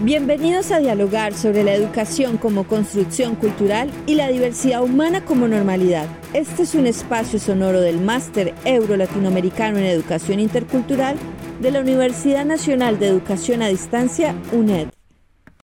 Bienvenidos a dialogar sobre la educación como construcción cultural y la diversidad humana como normalidad. Este es un espacio sonoro del Máster Euro Latinoamericano en Educación Intercultural de la Universidad Nacional de Educación a Distancia, UNED.